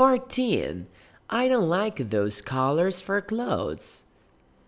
14. I don't like those colors for clothes.